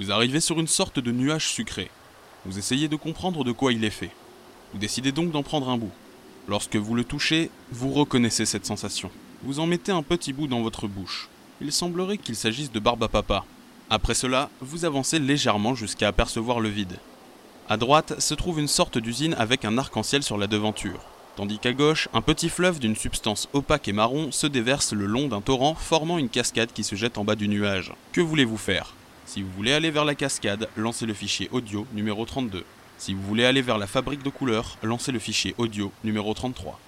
Vous arrivez sur une sorte de nuage sucré. Vous essayez de comprendre de quoi il est fait. Vous décidez donc d'en prendre un bout. Lorsque vous le touchez, vous reconnaissez cette sensation. Vous en mettez un petit bout dans votre bouche. Il semblerait qu'il s'agisse de barbe à papa. Après cela, vous avancez légèrement jusqu'à apercevoir le vide. À droite se trouve une sorte d'usine avec un arc-en-ciel sur la devanture, tandis qu'à gauche, un petit fleuve d'une substance opaque et marron se déverse le long d'un torrent formant une cascade qui se jette en bas du nuage. Que voulez-vous faire? Si vous voulez aller vers la cascade, lancez le fichier audio numéro 32. Si vous voulez aller vers la fabrique de couleurs, lancez le fichier audio numéro 33.